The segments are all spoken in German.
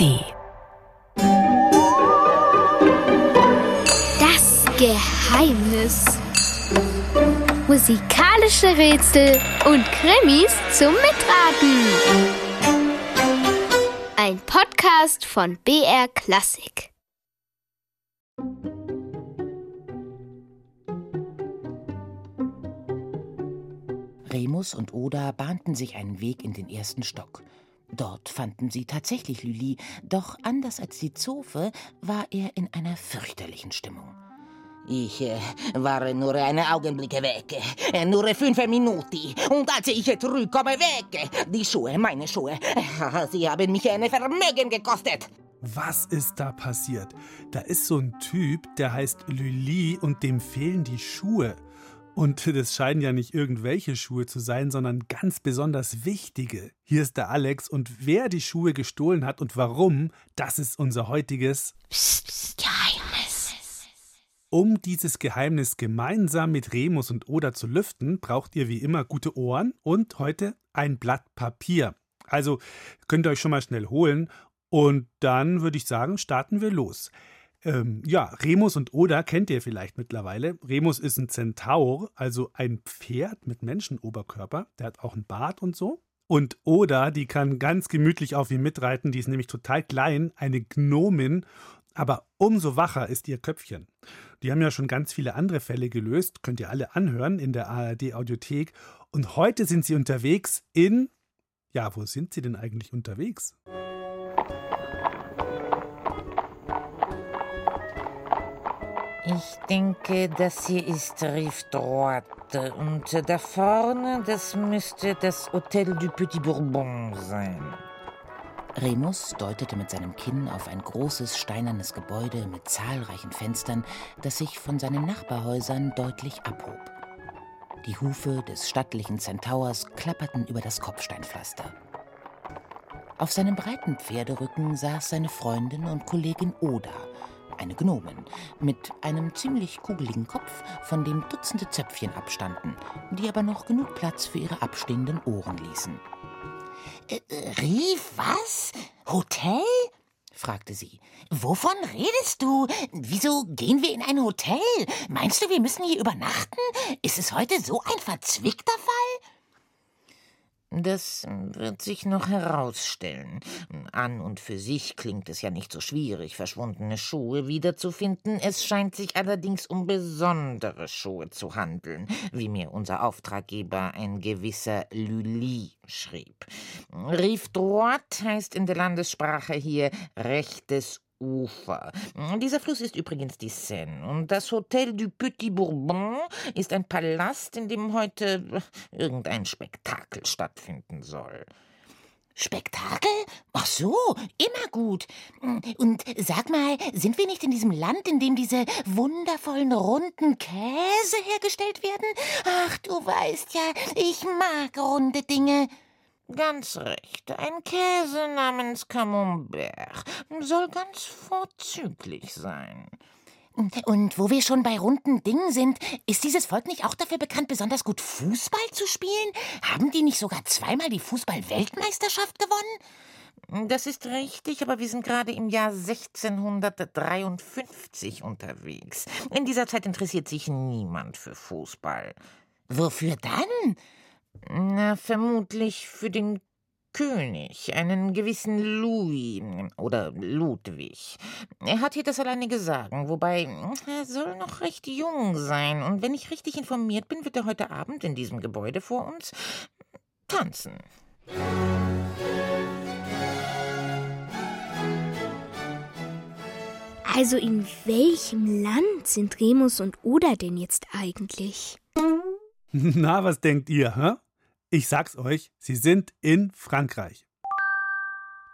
ARD. Das Geheimnis. Musikalische Rätsel und Krimis zum Mitraten. Ein Podcast von BR Klassik. Remus und Oda bahnten sich einen Weg in den ersten Stock. Dort fanden sie tatsächlich Lüli, doch anders als die Zofe war er in einer fürchterlichen Stimmung. Ich äh, war nur einen Augenblick weg, äh, nur fünf Minuten. Und als ich zurückkomme, weg. Die Schuhe, meine Schuhe, äh, sie haben mich ein Vermögen gekostet. Was ist da passiert? Da ist so ein Typ, der heißt Lüli und dem fehlen die Schuhe. Und das scheinen ja nicht irgendwelche Schuhe zu sein, sondern ganz besonders wichtige. Hier ist der Alex und wer die Schuhe gestohlen hat und warum, das ist unser heutiges Psst, psst, Geheimnis. Um dieses Geheimnis gemeinsam mit Remus und Oda zu lüften, braucht ihr wie immer gute Ohren und heute ein Blatt Papier. Also könnt ihr euch schon mal schnell holen und dann würde ich sagen, starten wir los. Ähm, ja, Remus und Oda kennt ihr vielleicht mittlerweile. Remus ist ein Zentaur, also ein Pferd mit Menschenoberkörper. Der hat auch einen Bart und so. Und Oda, die kann ganz gemütlich auf ihm mitreiten. Die ist nämlich total klein, eine Gnomin. Aber umso wacher ist ihr Köpfchen. Die haben ja schon ganz viele andere Fälle gelöst. Könnt ihr alle anhören in der ARD-Audiothek. Und heute sind sie unterwegs in. Ja, wo sind sie denn eigentlich unterwegs? Ich denke, das hier ist Rive Droite. Und da vorne, das müsste das Hotel du Petit Bourbon sein. Remus deutete mit seinem Kinn auf ein großes steinernes Gebäude mit zahlreichen Fenstern, das sich von seinen Nachbarhäusern deutlich abhob. Die Hufe des stattlichen Zentaurs klapperten über das Kopfsteinpflaster. Auf seinem breiten Pferderücken saß seine Freundin und Kollegin Oda, eine Gnomin, mit einem ziemlich kugeligen Kopf, von dem Dutzende Zöpfchen abstanden, die aber noch genug Platz für ihre abstehenden Ohren ließen. Äh, Rief, was? Hotel? fragte sie. Wovon redest du? Wieso gehen wir in ein Hotel? Meinst du, wir müssen hier übernachten? Ist es heute so ein verzwickter Fall? Das wird sich noch herausstellen. An und für sich klingt es ja nicht so schwierig, verschwundene Schuhe wiederzufinden. Es scheint sich allerdings um besondere Schuhe zu handeln, wie mir unser Auftraggeber, ein gewisser Lully, schrieb. Rive droit heißt in der Landessprache hier rechtes Ufer. Dieser Fluss ist übrigens die Seine. Und das Hotel du Petit Bourbon ist ein Palast, in dem heute irgendein Spektakel stattfinden soll. Spektakel? Ach so, immer gut. Und sag mal, sind wir nicht in diesem Land, in dem diese wundervollen runden Käse hergestellt werden? Ach, du weißt ja, ich mag runde Dinge. Ganz recht. Ein Käse namens Camembert soll ganz vorzüglich sein. Und wo wir schon bei runden Dingen sind, ist dieses Volk nicht auch dafür bekannt, besonders gut Fußball zu spielen? Haben die nicht sogar zweimal die Fußball-Weltmeisterschaft gewonnen? Das ist richtig, aber wir sind gerade im Jahr 1653 unterwegs. In dieser Zeit interessiert sich niemand für Fußball. Wofür dann? Na, vermutlich für den König, einen gewissen Louis oder Ludwig. Er hat hier das alleinige Sagen, wobei er soll noch recht jung sein. Und wenn ich richtig informiert bin, wird er heute Abend in diesem Gebäude vor uns tanzen. Also in welchem Land sind Remus und Oda denn jetzt eigentlich? Na, was denkt ihr, hä? Ich sag's euch, sie sind in Frankreich.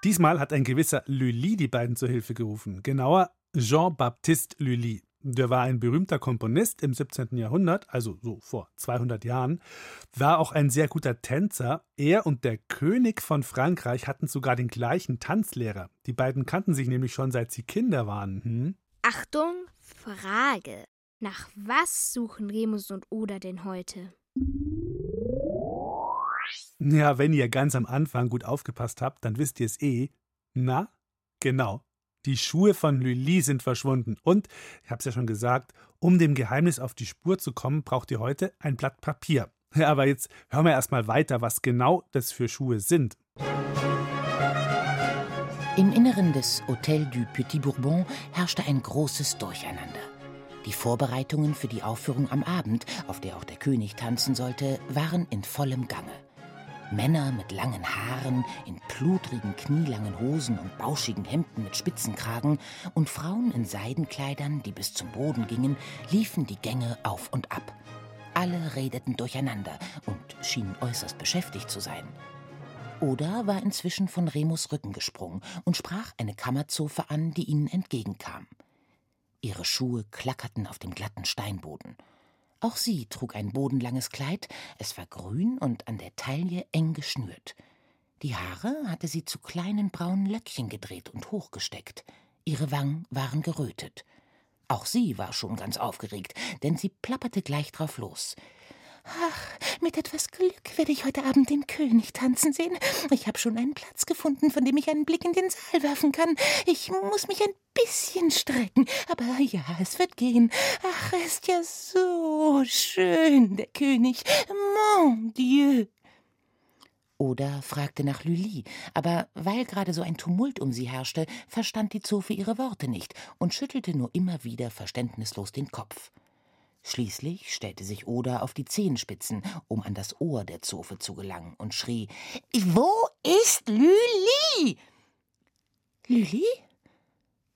Diesmal hat ein gewisser Lully die beiden zur Hilfe gerufen. Genauer Jean-Baptiste Lully. Der war ein berühmter Komponist im 17. Jahrhundert, also so vor 200 Jahren, war auch ein sehr guter Tänzer. Er und der König von Frankreich hatten sogar den gleichen Tanzlehrer. Die beiden kannten sich nämlich schon seit sie Kinder waren. Hm? Achtung, Frage. Nach was suchen Remus und Oda denn heute? Ja, wenn ihr ganz am Anfang gut aufgepasst habt, dann wisst ihr es eh. Na, Genau. Die Schuhe von Lully sind verschwunden. Und, ich habe es ja schon gesagt, um dem Geheimnis auf die Spur zu kommen, braucht ihr heute ein Blatt Papier. Aber jetzt hören wir erstmal weiter, was genau das für Schuhe sind. Im Inneren des Hôtel du Petit Bourbon herrschte ein großes Durcheinander. Die Vorbereitungen für die Aufführung am Abend, auf der auch der König tanzen sollte, waren in vollem Gange. Männer mit langen Haaren, in pludrigen, knielangen Hosen und bauschigen Hemden mit Spitzenkragen und Frauen in Seidenkleidern, die bis zum Boden gingen, liefen die Gänge auf und ab. Alle redeten durcheinander und schienen äußerst beschäftigt zu sein. Oda war inzwischen von Remus Rücken gesprungen und sprach eine Kammerzofe an, die ihnen entgegenkam. Ihre Schuhe klackerten auf dem glatten Steinboden. Auch sie trug ein bodenlanges Kleid, es war grün und an der Taille eng geschnürt. Die Haare hatte sie zu kleinen braunen Löckchen gedreht und hochgesteckt. Ihre Wangen waren gerötet. Auch sie war schon ganz aufgeregt, denn sie plapperte gleich drauf los. Ach, mit etwas Glück werde ich heute Abend den König tanzen sehen. Ich habe schon einen Platz gefunden, von dem ich einen Blick in den Saal werfen kann. Ich muss mich ein bisschen strecken, aber ja, es wird gehen. Ach, er ist ja so schön, der König. Mon Dieu. Oder fragte nach Lully, aber weil gerade so ein Tumult um sie herrschte, verstand die Zofe ihre Worte nicht und schüttelte nur immer wieder verständnislos den Kopf. Schließlich stellte sich Oda auf die Zehenspitzen, um an das Ohr der Zofe zu gelangen, und schrie: Wo ist Lüli? Lüli?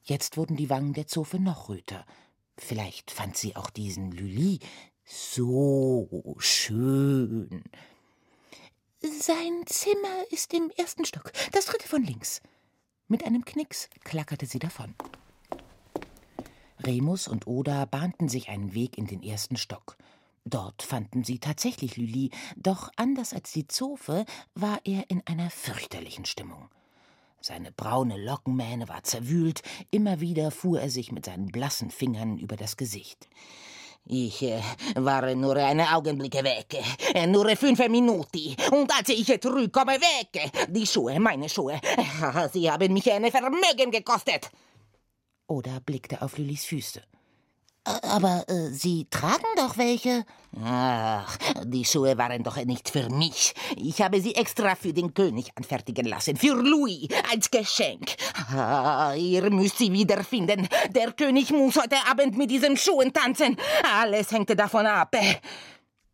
Jetzt wurden die Wangen der Zofe noch röter. Vielleicht fand sie auch diesen Lüli so schön. Sein Zimmer ist im ersten Stock, das dritte von links. Mit einem Knicks klackerte sie davon. Remus und Oda bahnten sich einen Weg in den ersten Stock. Dort fanden sie tatsächlich Lüli, doch anders als die Zofe war er in einer fürchterlichen Stimmung. Seine braune Lockenmähne war zerwühlt, immer wieder fuhr er sich mit seinen blassen Fingern über das Gesicht. Ich äh, war nur einen Augenblick weg, äh, nur fünf Minuten. Und als ich zurückkomme, weg. Die Schuhe, meine Schuhe, äh, sie haben mich ein Vermögen gekostet oder blickte auf Lillys Füße. Aber äh, Sie tragen doch welche. Ach, die Schuhe waren doch nicht für mich. Ich habe sie extra für den König anfertigen lassen, für Louis, als Geschenk. Ah, ihr müsst sie wiederfinden. Der König muss heute Abend mit diesen Schuhen tanzen. Alles hängt davon ab.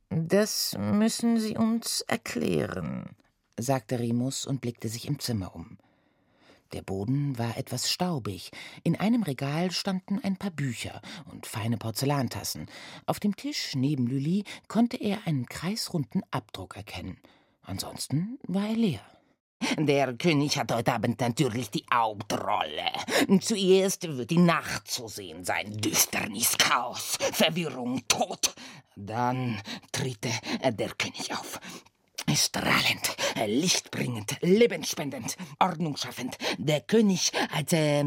Das müssen Sie uns erklären, sagte Remus und blickte sich im Zimmer um. Der Boden war etwas staubig. In einem Regal standen ein paar Bücher und feine Porzellantassen. Auf dem Tisch neben Lully konnte er einen kreisrunden Abdruck erkennen. Ansonsten war er leer. Der König hat heute Abend natürlich die Hauptrolle. Zuerst wird die Nacht zu sehen sein. Düsternis, Chaos, Verwirrung, Tod. Dann tritt der König auf. Strahlend, lichtbringend, lebensspendend, ordnungsschaffend. Der König als äh,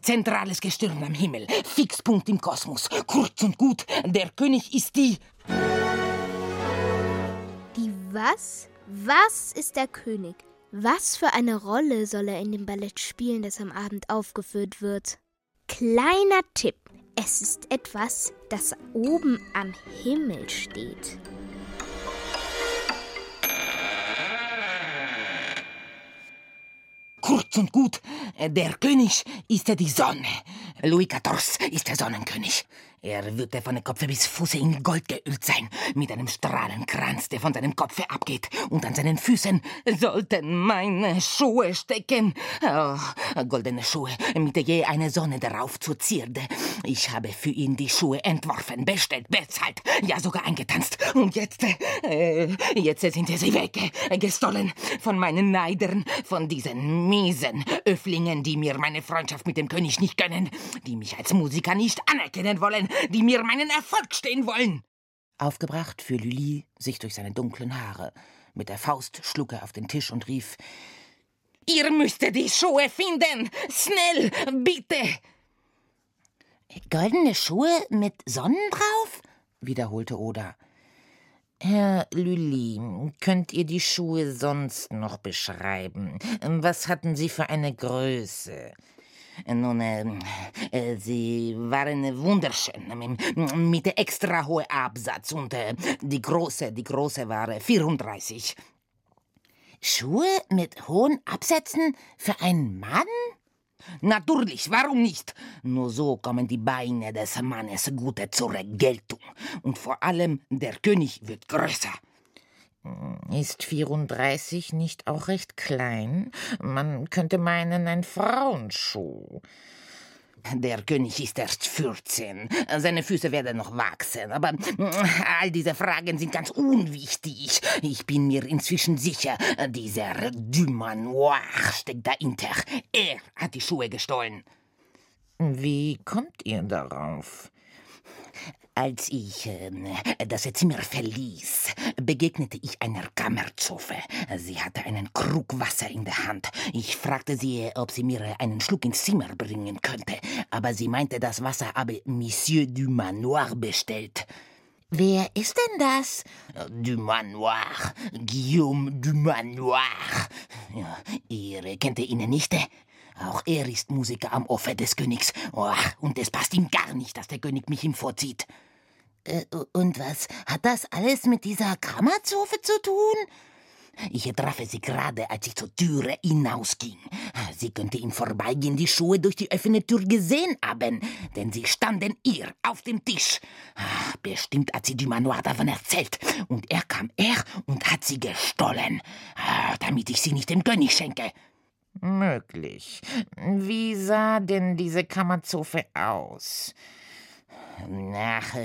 zentrales Gestirn am Himmel, Fixpunkt im Kosmos. Kurz und gut, der König ist die. Die was? Was ist der König? Was für eine Rolle soll er in dem Ballett spielen, das am Abend aufgeführt wird? Kleiner Tipp: Es ist etwas, das oben am Himmel steht. Und gut, der König ist die Sonne. Louis XIV ist der Sonnenkönig. Er wird von Kopf bis Fuß in Gold geölt sein, mit einem Strahlenkranz, der von seinem Kopfe abgeht, und an seinen Füßen sollten meine Schuhe stecken. Oh, goldene Schuhe, mit je eine Sonne darauf zur Zierde. Ich habe für ihn die Schuhe entworfen, bestellt, bezahlt, ja sogar eingetanzt. Und jetzt, äh, jetzt sind sie weg, gestohlen von meinen Neidern, von diesen miesen Öfflingen, die mir meine Freundschaft mit dem König nicht gönnen, die mich als Musiker nicht anerkennen wollen, die mir meinen Erfolg stehen wollen. Aufgebracht für Lully sich durch seine dunklen Haare. Mit der Faust schlug er auf den Tisch und rief: Ihr müsstet die Schuhe finden! Schnell, bitte! Goldene Schuhe mit Sonnen drauf? wiederholte Oda. Herr Lully, könnt ihr die Schuhe sonst noch beschreiben? Was hatten sie für eine Größe? Nun, äh, äh, sie waren wunderschön, mit extra hohem Absatz und äh, die große, die große war 34. Schuhe mit hohen Absätzen für einen Mann? Natürlich, warum nicht? Nur so kommen die Beine des Mannes gut zur Geltung. Und vor allem der König wird größer. Ist 34 nicht auch recht klein? Man könnte meinen, ein Frauenschuh. Der König ist erst 14. Seine Füße werden noch wachsen. Aber all diese Fragen sind ganz unwichtig. Ich bin mir inzwischen sicher, dieser Dumanoir steckt dahinter. Er hat die Schuhe gestohlen. Wie kommt ihr darauf? Als ich äh, das Zimmer verließ, begegnete ich einer Kammerzofe. Sie hatte einen Krug Wasser in der Hand. Ich fragte sie, ob sie mir einen Schluck ins Zimmer bringen könnte, aber sie meinte, das Wasser habe Monsieur du Manoir bestellt. Wer ist denn das? Du Manoir, Guillaume du Manoir. Ja, ihr kennt ihn nicht? Auch er ist Musiker am Offer des Königs. Oh, und es passt ihm gar nicht, dass der König mich ihm vorzieht. Äh, und was hat das alles mit dieser Kammerzofe zu tun? Ich traf sie gerade, als ich zur Türe hinausging. Sie könnte im Vorbeigehen die Schuhe durch die offene Tür gesehen haben, denn sie standen ihr auf dem Tisch. Ah, bestimmt hat sie Dumanoir davon erzählt. Und er kam er und hat sie gestohlen, ah, damit ich sie nicht dem König schenke. Möglich. Wie sah denn diese Kammerzofe aus? Ach,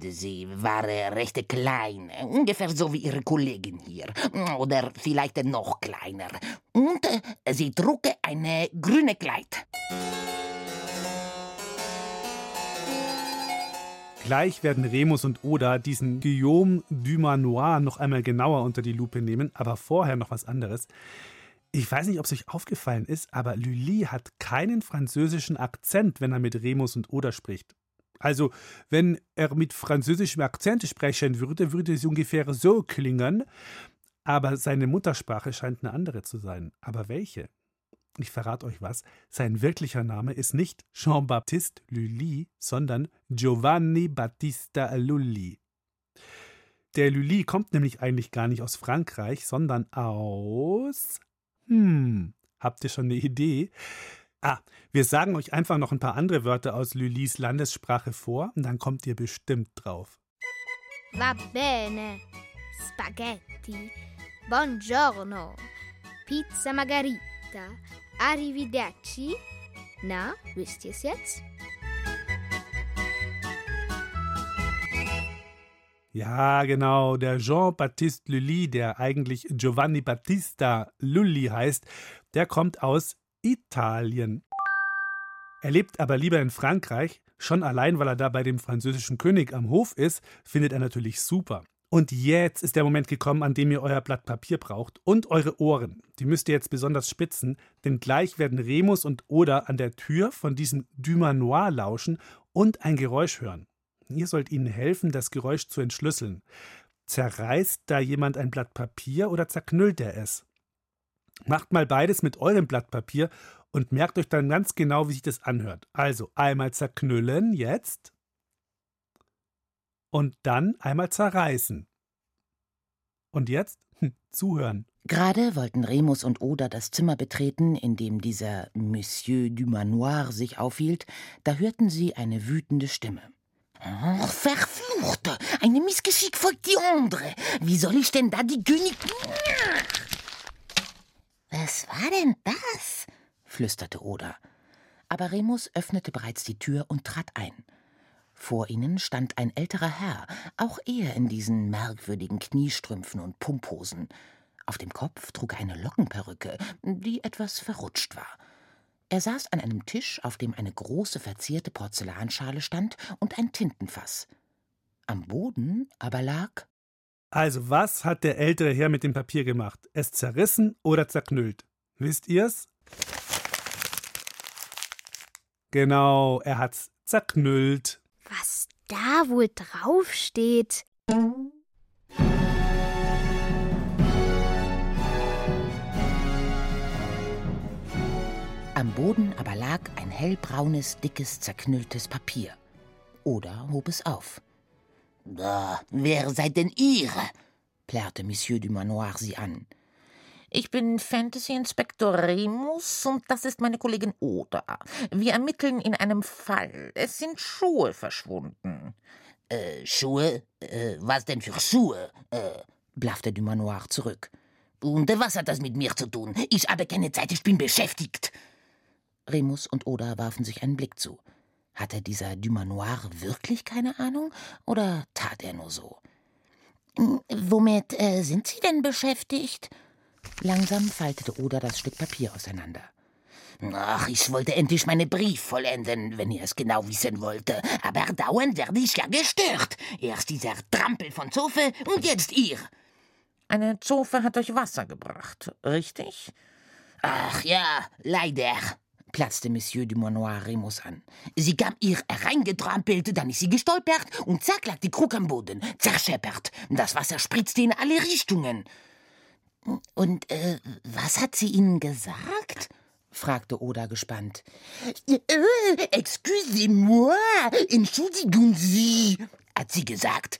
sie war recht klein, ungefähr so wie ihre Kollegin hier, oder vielleicht noch kleiner. Und sie trug eine grüne Kleid. Gleich werden Remus und Oda diesen Guillaume Dumanoir noch einmal genauer unter die Lupe nehmen, aber vorher noch was anderes. Ich weiß nicht, ob es euch aufgefallen ist, aber Lully hat keinen französischen Akzent, wenn er mit Remus und Oda spricht. Also, wenn er mit französischem Akzent sprechen würde, würde es ungefähr so klingen. Aber seine Muttersprache scheint eine andere zu sein. Aber welche? Ich verrate euch was. Sein wirklicher Name ist nicht Jean-Baptiste Lully, sondern Giovanni Battista Lully. Der Lully kommt nämlich eigentlich gar nicht aus Frankreich, sondern aus. Hm, habt ihr schon eine Idee? Ah, wir sagen euch einfach noch ein paar andere Wörter aus Lullis Landessprache vor und dann kommt ihr bestimmt drauf. Va bene. Spaghetti. Buongiorno. Pizza Margarita. Arrivederci. Na, wisst ihr es jetzt? Ja, genau, der Jean-Baptiste Lully, der eigentlich Giovanni Battista Lully heißt, der kommt aus Italien. Er lebt aber lieber in Frankreich, schon allein, weil er da bei dem französischen König am Hof ist, findet er natürlich super. Und jetzt ist der Moment gekommen, an dem ihr euer Blatt Papier braucht und eure Ohren. Die müsst ihr jetzt besonders spitzen, denn gleich werden Remus und Oda an der Tür von diesem Dumanoir lauschen und ein Geräusch hören. Ihr sollt ihnen helfen, das Geräusch zu entschlüsseln. Zerreißt da jemand ein Blatt Papier oder zerknüllt er es? Macht mal beides mit eurem Blatt Papier und merkt euch dann ganz genau, wie sich das anhört. Also einmal zerknüllen jetzt und dann einmal zerreißen. Und jetzt hm, zuhören. Gerade wollten Remus und Oda das Zimmer betreten, in dem dieser Monsieur du Manoir sich aufhielt, da hörten sie eine wütende Stimme. Oh, verfluchte! Eine Missgeschick folgt die andere. Wie soll ich denn da die König... Was war denn das? flüsterte Oda. Aber Remus öffnete bereits die Tür und trat ein. Vor ihnen stand ein älterer Herr, auch er in diesen merkwürdigen Kniestrümpfen und Pumphosen. Auf dem Kopf trug er eine Lockenperücke, die etwas verrutscht war. Er saß an einem Tisch, auf dem eine große verzierte Porzellanschale stand und ein Tintenfass. Am Boden aber lag also, was hat der ältere Herr mit dem Papier gemacht? Es zerrissen oder zerknüllt? Wisst ihr's? Genau, er hat's zerknüllt. Was da wohl draufsteht? Am Boden aber lag ein hellbraunes, dickes, zerknülltes Papier. Oder hob es auf. Da, wer seid denn ihr? plärrte Monsieur Dumanoir sie an. Ich bin Fantasy-Inspektor Remus und das ist meine Kollegin Oda. Wir ermitteln in einem Fall. Es sind Schuhe verschwunden. Äh, Schuhe? Äh, was denn für Schuhe? Äh, blaffte Dumanoir zurück. Und was hat das mit mir zu tun? Ich habe keine Zeit, ich bin beschäftigt. Remus und Oda warfen sich einen Blick zu. Hatte dieser Dumanoir wirklich keine Ahnung oder tat er nur so? Hm, womit äh, sind Sie denn beschäftigt? Langsam faltete Oda das Stück Papier auseinander. Ach, ich wollte endlich meinen Brief vollenden, wenn ihr es genau wissen wollt. Aber dauernd werde ich ja gestört. Erst dieser Trampel von Zofe und jetzt ihr. Eine Zofe hat euch Wasser gebracht, richtig? Ach ja, leider, platzte Monsieur Dumanoir Remus an. Sie kam ihr hereingetrampelt, dann ist sie gestolpert und zack lag die Krug am Boden, zerscheppert. Das Wasser spritzte in alle Richtungen. Und äh, was hat sie Ihnen gesagt? fragte Oda gespannt. Äh, excusez-moi, entschuldigen Sie, hat sie gesagt.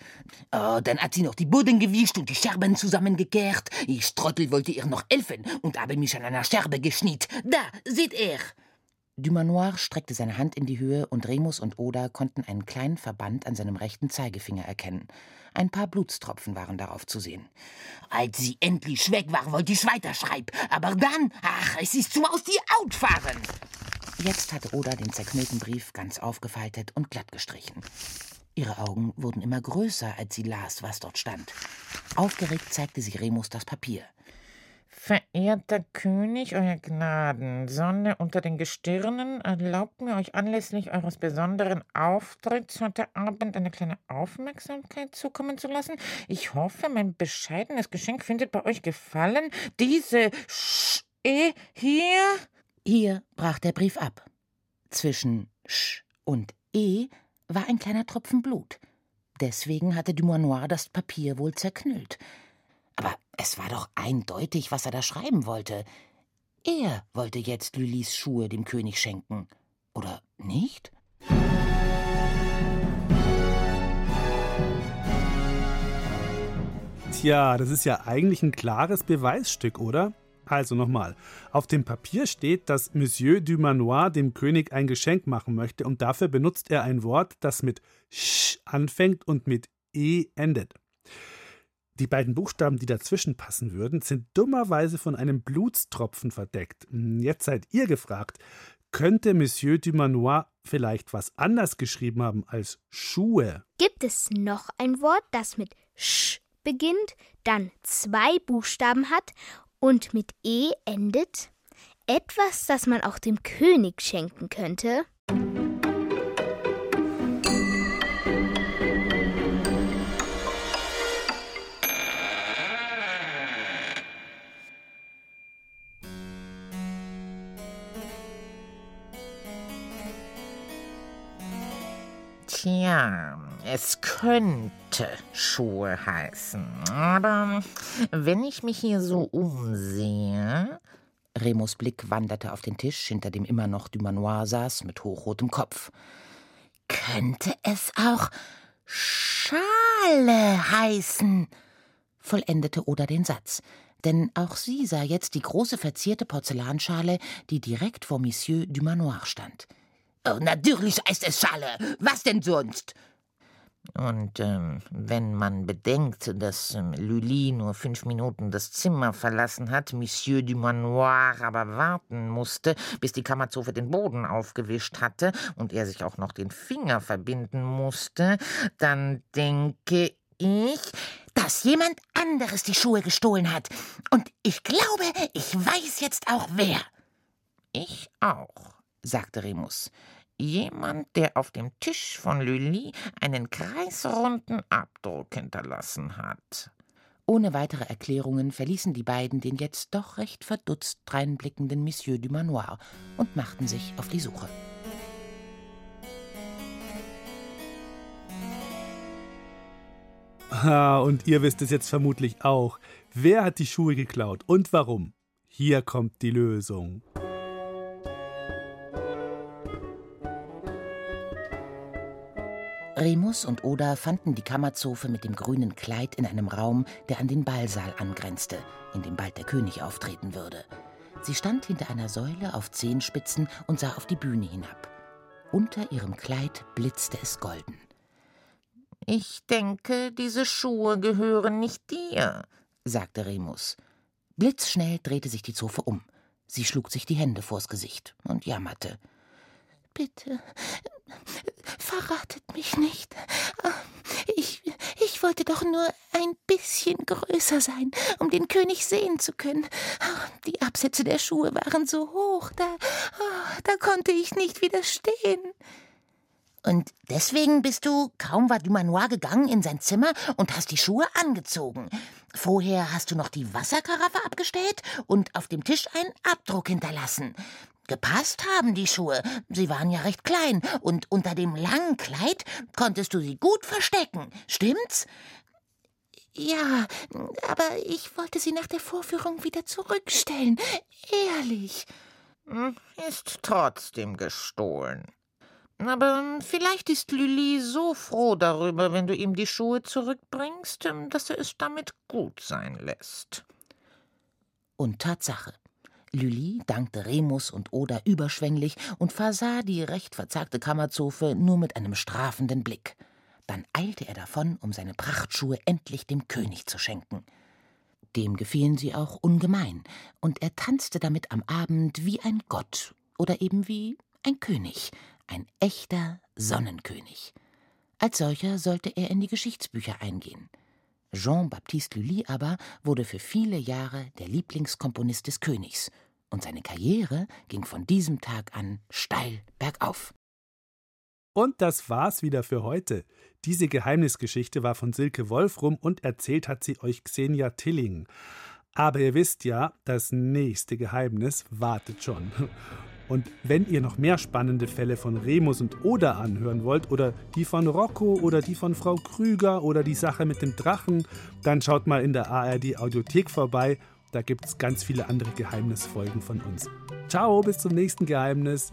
Oh, dann hat sie noch die Boden gewischt und die Scherben zusammengekehrt. Ich Trottel wollte ihr noch helfen und habe mich an einer Scherbe geschnitten. Da, seht ihr. Dumanoir streckte seine Hand in die Höhe und Remus und Oda konnten einen kleinen Verband an seinem rechten Zeigefinger erkennen. Ein paar Blutstropfen waren darauf zu sehen. Als sie endlich weg war, wollte ich weiterschreiben. Aber dann, ach, es ist zum Aus die Out fahren. Jetzt hatte Oda den zerknüllten Brief ganz aufgefaltet und glatt gestrichen. Ihre Augen wurden immer größer, als sie las, was dort stand. Aufgeregt zeigte sie Remus das Papier. Verehrter König, Euer Gnaden, Sonne unter den Gestirnen, erlaubt mir euch anlässlich eures besonderen Auftritts heute Abend eine kleine Aufmerksamkeit zukommen zu lassen. Ich hoffe, mein bescheidenes Geschenk findet bei euch Gefallen. Diese Sch E hier. Hier brach der Brief ab. Zwischen Sch und E war ein kleiner Tropfen Blut. Deswegen hatte Dumanoir das Papier wohl zerknüllt. Aber es war doch eindeutig, was er da schreiben wollte. Er wollte jetzt Lülis Schuhe dem König schenken. Oder nicht? Tja, das ist ja eigentlich ein klares Beweisstück, oder? Also nochmal. Auf dem Papier steht, dass Monsieur Dumanoir dem König ein Geschenk machen möchte und dafür benutzt er ein Wort, das mit sch anfängt und mit e endet. Die beiden Buchstaben, die dazwischen passen würden, sind dummerweise von einem Blutstropfen verdeckt. Hm, jetzt seid ihr gefragt. Könnte Monsieur Dumanoir vielleicht was anders geschrieben haben als Schuhe? Gibt es noch ein Wort, das mit Sch beginnt, dann zwei Buchstaben hat und mit E endet? Etwas, das man auch dem König schenken könnte? Tja, es könnte Schuhe heißen. Aber wenn ich mich hier so umsehe. Remus Blick wanderte auf den Tisch, hinter dem immer noch Dumanoir saß, mit hochrotem Kopf. Könnte es auch Schale heißen? vollendete Oda den Satz, denn auch sie sah jetzt die große verzierte Porzellanschale, die direkt vor Monsieur Dumanoir stand. Oh, natürlich heißt es Schale. Was denn sonst? Und ähm, wenn man bedenkt, dass ähm, Lully nur fünf Minuten das Zimmer verlassen hat, Monsieur du Manoir aber warten musste, bis die Kammerzofe den Boden aufgewischt hatte und er sich auch noch den Finger verbinden musste, dann denke ich, dass jemand anderes die Schuhe gestohlen hat. Und ich glaube, ich weiß jetzt auch wer. Ich auch sagte Remus. Jemand, der auf dem Tisch von Lully einen kreisrunden Abdruck hinterlassen hat. Ohne weitere Erklärungen verließen die beiden den jetzt doch recht verdutzt dreinblickenden Monsieur du Manoir und machten sich auf die Suche. Ah, und ihr wisst es jetzt vermutlich auch. Wer hat die Schuhe geklaut und warum? Hier kommt die Lösung. Remus und Oda fanden die Kammerzofe mit dem grünen Kleid in einem Raum, der an den Ballsaal angrenzte, in dem bald der König auftreten würde. Sie stand hinter einer Säule auf Zehenspitzen und sah auf die Bühne hinab. Unter ihrem Kleid blitzte es golden. Ich denke, diese Schuhe gehören nicht dir, sagte Remus. Blitzschnell drehte sich die Zofe um. Sie schlug sich die Hände vors Gesicht und jammerte. Bitte, verratet mich nicht. Ich, ich wollte doch nur ein bisschen größer sein, um den König sehen zu können. Die Absätze der Schuhe waren so hoch, da, da konnte ich nicht widerstehen. Und deswegen bist du, kaum war Dumanoir gegangen, in sein Zimmer und hast die Schuhe angezogen. Vorher hast du noch die Wasserkaraffe abgestellt und auf dem Tisch einen Abdruck hinterlassen. Gepasst haben die Schuhe, sie waren ja recht klein, und unter dem langen Kleid konntest du sie gut verstecken. Stimmt's? Ja, aber ich wollte sie nach der Vorführung wieder zurückstellen. Ehrlich. Hm, ist trotzdem gestohlen. Aber vielleicht ist Lüli so froh darüber, wenn du ihm die Schuhe zurückbringst, dass er es damit gut sein lässt. Und Tatsache. Lüli dankte Remus und Oda überschwänglich und versah die recht verzagte Kammerzofe nur mit einem strafenden Blick. Dann eilte er davon, um seine Prachtschuhe endlich dem König zu schenken. Dem gefielen sie auch ungemein, und er tanzte damit am Abend wie ein Gott oder eben wie ein König, ein echter Sonnenkönig. Als solcher sollte er in die Geschichtsbücher eingehen. Jean-Baptiste Lully aber wurde für viele Jahre der Lieblingskomponist des Königs, und seine Karriere ging von diesem Tag an steil bergauf. Und das war's wieder für heute. Diese Geheimnisgeschichte war von Silke Wolfrum und erzählt hat sie euch Xenia Tilling. Aber ihr wisst ja, das nächste Geheimnis wartet schon. Und wenn ihr noch mehr spannende Fälle von Remus und Oda anhören wollt, oder die von Rocco oder die von Frau Krüger oder die Sache mit dem Drachen, dann schaut mal in der ARD Audiothek vorbei. Da gibt es ganz viele andere Geheimnisfolgen von uns. Ciao, bis zum nächsten Geheimnis.